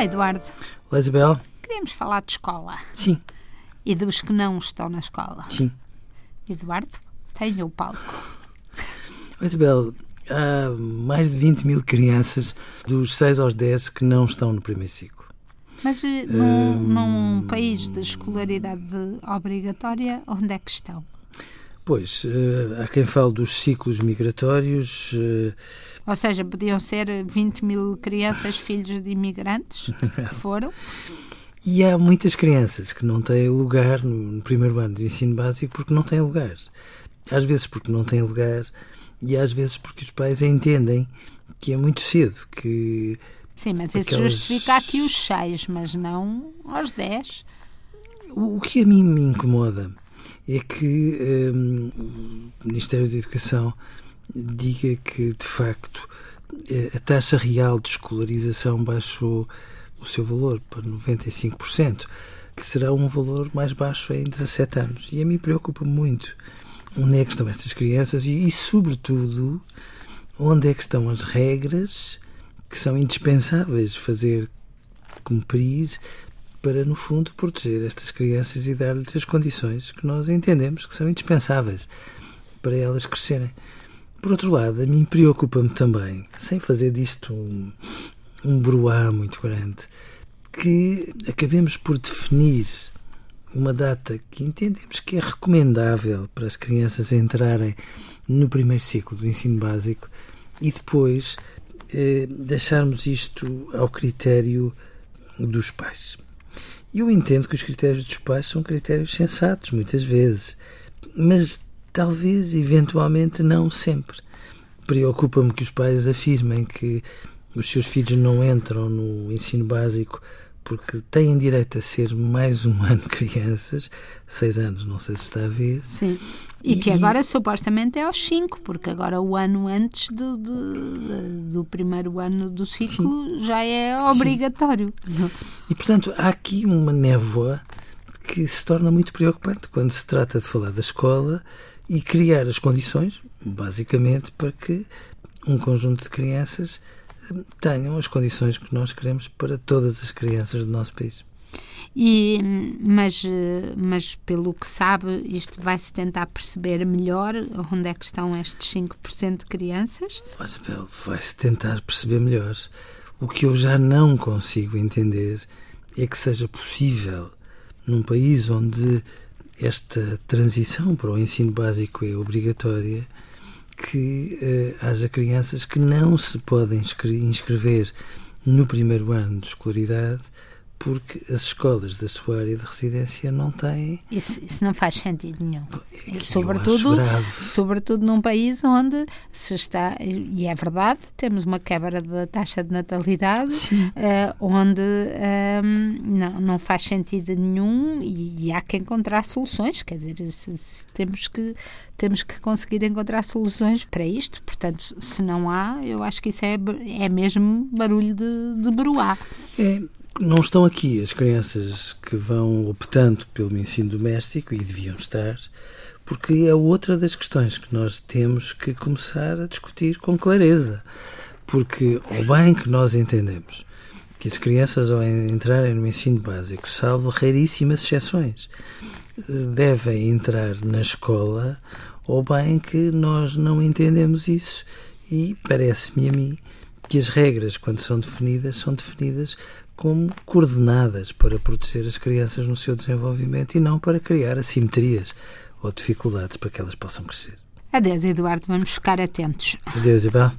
Olá, Eduardo. Olá, Isabel. Queríamos falar de escola Sim, e dos que não estão na escola. sim. Eduardo, tenho o palco. Olá, Isabel, há mais de 20 mil crianças dos 6 aos 10 que não estão no primeiro ciclo. Mas eh, num, num país de escolaridade obrigatória, onde é que estão? Pois, eh, há quem fale dos ciclos migratórios. eh, Ou seja, podiam ser 20 mil crianças filhos de imigrantes que foram. E há muitas crianças que não têm lugar no, primeiro ano do ensino básico porque não têm lugar. Às vezes porque não têm lugar e às vezes porque os pais entendem que é muito cedo, que Sim, mas isso Aquelas- justifica aqui os 6, mas não aos 10. O, o que a mim me incomoda é que hum, o Ministério da Educação diga que, de facto, eh, a taxa real de escolarização baixou o seu valor para 95%, que será um valor mais baixo em 17 anos. E a mim preocupa muito onde é que estão estas crianças e, e, sobretudo, onde é que estão as regras que são indispensáveis fazer cumprir para, no fundo, proteger estas crianças e dar-lhes as condições que nós entendemos que são indispensáveis para elas crescerem. Por outro lado, a mim preocupa-me também, sem fazer disto um, um bruá muito grande, que acabemos por definir uma data que entendemos que é recomendável para as crianças entrarem no primeiro ciclo do ensino básico e depois eh, deixarmos isto ao critério dos pais. Eu entendo que os critérios dos pais são critérios sensatos, muitas vezes, mas talvez, eventualmente, não sempre. Preocupa-me que os pais afirmem que os seus filhos não entram no ensino básico porque têm direito a ser mais um ano crianças, seis anos, não sei se está a ver. Sim. E, que E- agora supostamente é aos 5, porque agora o ano antes do, do, do primeiro ano do ciclo já é obrigatório. E, portanto, há aqui uma névoa que se torna muito preocupante quando se trata de falar da escola e criar as condições, basicamente, para que um conjunto de crianças tenham as condições que nós queremos para todas as crianças do nosso país. E, mas, mas pelo que sabe, isto vai-se tentar perceber melhor onde é que estão estes 5% de crianças. Vai-se tentar perceber melhor. O que eu já não consigo entender é que seja possível, num país onde esta transição para o ensino básico é obrigatória, que eh, haja crianças que não se podem inscre- inscrever no primeiro ano de escolaridade porque as escolas da sua área de residência não têm. Isso, isso não faz sentido nenhum. É E eu sobretudo, sobretudo num país onde se está, e é verdade, temos uma quebra da taxa de natalidade, eh, onde ehm, não, não faz sentido nenhum e, e há que encontrar soluções, quer dizer, se- se temos que temos que conseguir encontrar soluções para isto, portanto, se não há, eu acho que isso é, é mesmo barulho de, de bruá. É, não estão aqui as crianças que vão optando pelo ensino doméstico e deviam estar, porque é outra das questões que nós temos que começar a discutir com clareza. Porque, ao bem que nós entendemos que as crianças, ao entrarem no ensino básico, salvo raríssimas exceções, devem entrar na escola, ou bem que nós não entendemos isso e parece-me a mim que as regras, quando são definidas, são definidas como coordenadas para proteger as crianças no seu desenvolvimento e não para criar assimetrias ou dificuldades para que elas possam crescer. Adeus, Eduardo, vamos ficar atentos. Adeus, Isabel.